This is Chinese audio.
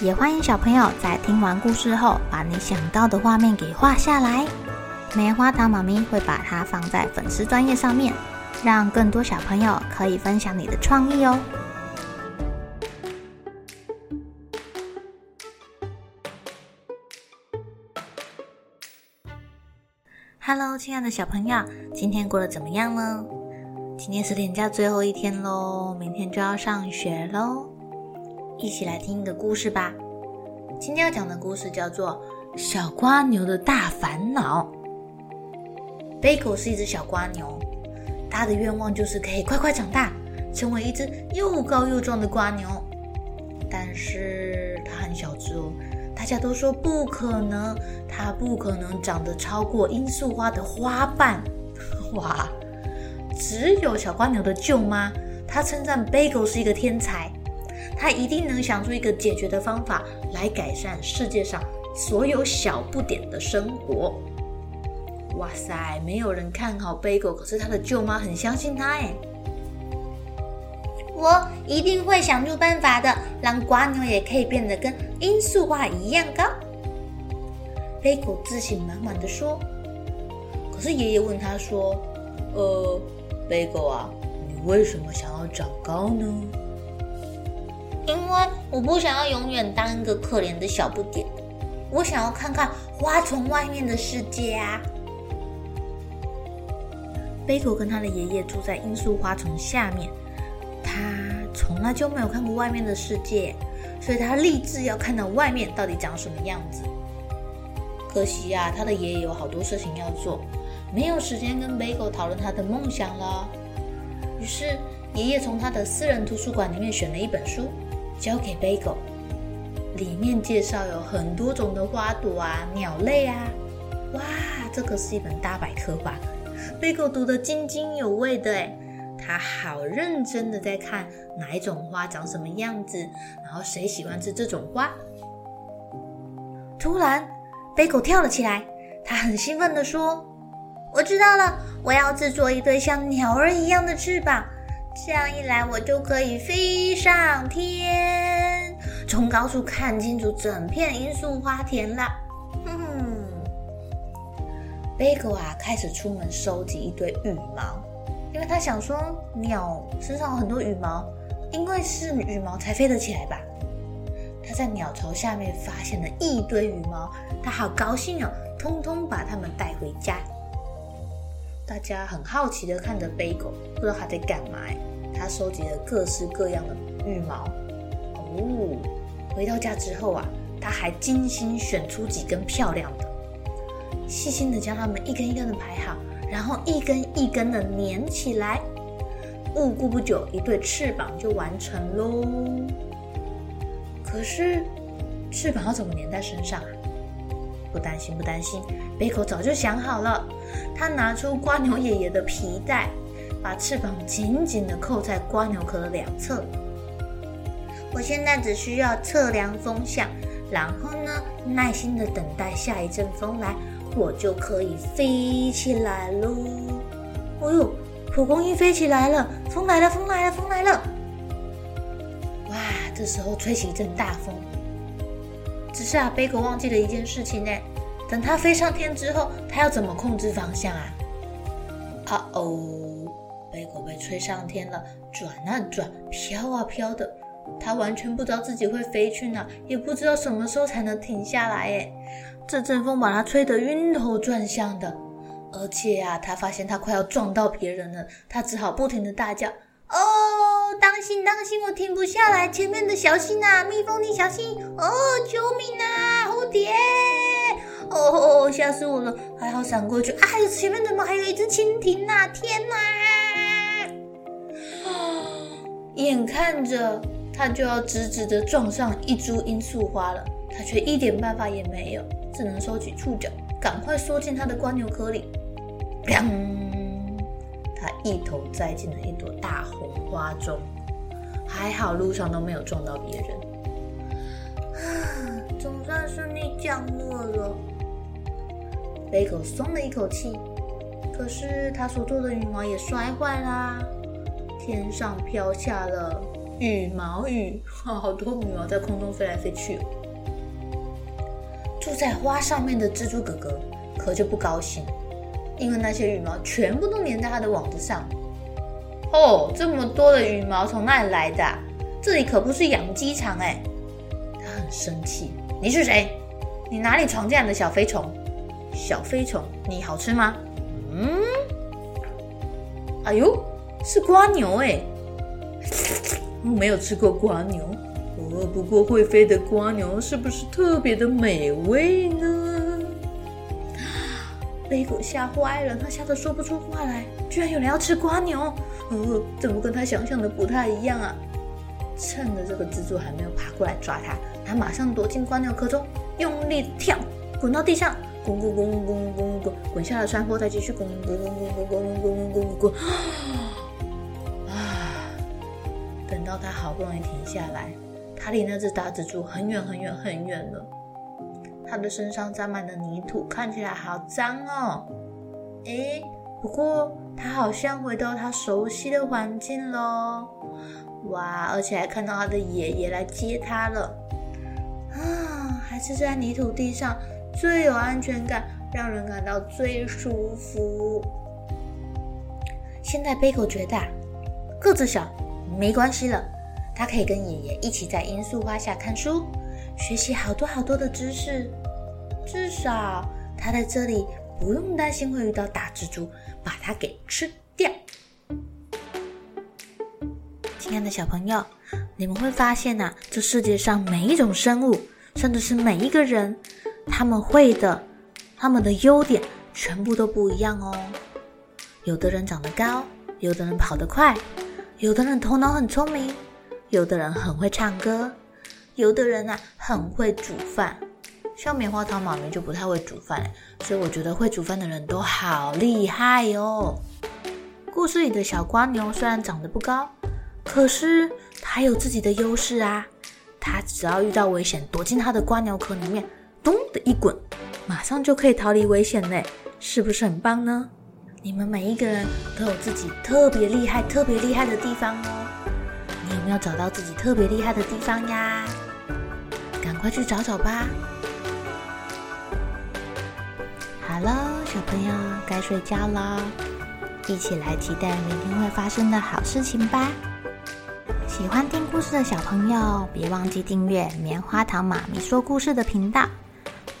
也欢迎小朋友在听完故事后，把你想到的画面给画下来。棉花糖妈咪会把它放在粉丝专页上面，让更多小朋友可以分享你的创意哦。Hello，亲爱的小朋友，今天过得怎么样呢？今天是连假最后一天喽，明天就要上学喽。一起来听一个故事吧。今天要讲的故事叫做《小瓜牛的大烦恼》。贝果是一只小瓜牛，它的愿望就是可以快快长大，成为一只又高又壮的瓜牛。但是它很小只哦，大家都说不可能，它不可能长得超过罂粟花的花瓣。哇！只有小瓜牛的舅妈，她称赞贝果是一个天才。他一定能想出一个解决的方法来改善世界上所有小不点的生活。哇塞，没有人看好贝果，可是他的舅妈很相信他哎。我一定会想出办法的，让瓜牛也可以变得跟罂粟花一样高。贝果自信满满的说。可是爷爷问他说：“呃，贝果啊，你为什么想要长高呢？”我不想要永远当一个可怜的小不点，我想要看看花丛外面的世界啊！贝果跟他的爷爷住在罂粟花丛下面，他从来就没有看过外面的世界，所以他立志要看到外面到底长什么样子。可惜呀，他的爷爷有好多事情要做，没有时间跟贝果讨论他的梦想了。于是爷爷从他的私人图书馆里面选了一本书。交给贝果，里面介绍有很多种的花朵啊、鸟类啊，哇，这可是一本大百科吧？贝果读得津津有味的诶，他好认真的在看哪一种花长什么样子，然后谁喜欢吃这种花。突然，贝果跳了起来，他很兴奋地说：“我知道了，我要制作一对像鸟儿一样的翅膀。”这样一来，我就可以飞上天，从高处看清楚整片罂粟花田了。哼哼，贝果啊，开始出门收集一堆羽毛，因为他想说，鸟身上有很多羽毛，因为是羽毛才飞得起来吧。他在鸟巢下面发现了一堆羽毛，他好高兴哦，通通把它们带回家。大家很好奇的看着贝果，不知道他在干嘛。他收集了各式各样的羽毛。哦，回到家之后啊，他还精心选出几根漂亮的，细心的将它们一根一根的排好，然后一根一根的粘起来。不过不久，一对翅膀就完成喽。可是，翅膀要怎么粘在身上啊？不担心，不担心，贝果早就想好了。他拿出蜗牛爷爷的皮带，把翅膀紧紧地扣在蜗牛壳的两侧。我现在只需要测量风向，然后呢，耐心地等待下一阵风来，我就可以飞起来喽。哦呦，蒲公英飞起来了！风来了，风来了，风来了！哇，这时候吹起一阵大风。只是啊，贝果忘记了一件事情呢。等它飞上天之后，它要怎么控制方向啊？啊哦，贝果被吹上天了，转啊转，飘啊飘的，它完全不知道自己会飞去哪，也不知道什么时候才能停下来。哎，这阵风把它吹得晕头转向的，而且啊，他发现他快要撞到别人了，他只好不停的大叫：“哦！”当心，当心，我停不下来！前面的小心啊，蜜蜂你小心！哦，救命啊，蝴蝶！哦，吓死我了！还好闪过去。哎，前面怎么还有一只蜻蜓呐？天哪！啊，眼看着他就要直直的撞上一株罂粟花了，他却一点办法也没有，只能收起触角，赶快缩进他的蜗牛壳里。砰！他一头栽进了一朵大红花中，还好路上都没有撞到别人。啊，总算顺利降落了。贝狗松了一口气，可是他所做的羽毛也摔坏啦。天上飘下了羽毛雨，好多羽毛在空中飞来飞去。住在花上面的蜘蛛哥哥可就不高兴，因为那些羽毛全部都粘在他的网子上。哦，这么多的羽毛从哪里来的？这里可不是养鸡场哎！他很生气。你是谁？你哪里闯进来的小飞虫？小飞虫，你好吃吗？嗯。哎呦！是瓜牛哎，我没有吃过瓜牛，哦，不过会飞的瓜牛是不是特别的美味呢？贝果吓坏了，他吓得说不出话来，居然有人要吃瓜牛，哦，怎么跟他想象的不太一样啊？趁着这个蜘蛛还没有爬过来抓他，他马上躲进瓜牛壳中，用力跳，滚到地上，滚滚滚滚滚滚滚，滚下了山坡，再继续滚滚滚滚滚滚滚滚滚滚。等到他好不容易停下来，他离那只大蜘蛛很远很远很远了。他的身上沾满了泥土，看起来好脏哦。诶，不过他好像回到他熟悉的环境喽。哇，而且还看到他的爷爷来接他了。啊，还是在泥土地上最有安全感，让人感到最舒服。现在贝狗觉得个子小。没关系了，他可以跟爷爷一起在罂粟花下看书，学习好多好多的知识。至少他在这里不用担心会遇到大蜘蛛，把它给吃掉。亲爱的小朋友，你们会发现呐，这世界上每一种生物，甚至是每一个人，他们会的，他们的优点全部都不一样哦。有的人长得高，有的人跑得快。有的人头脑很聪明，有的人很会唱歌，有的人啊很会煮饭。像棉花糖妈咪就不太会煮饭，所以我觉得会煮饭的人都好厉害哦。故事里的小瓜牛虽然长得不高，可是它有自己的优势啊。它只要遇到危险，躲进它的瓜牛壳里面，咚的一滚，马上就可以逃离危险嘞，是不是很棒呢？你们每一个人都有自己特别厉害、特别厉害的地方哦。你有没有找到自己特别厉害的地方呀？赶快去找找吧。好了，小朋友该睡觉了，一起来期待明天会发生的好事情吧。喜欢听故事的小朋友，别忘记订阅棉花糖妈咪说故事的频道。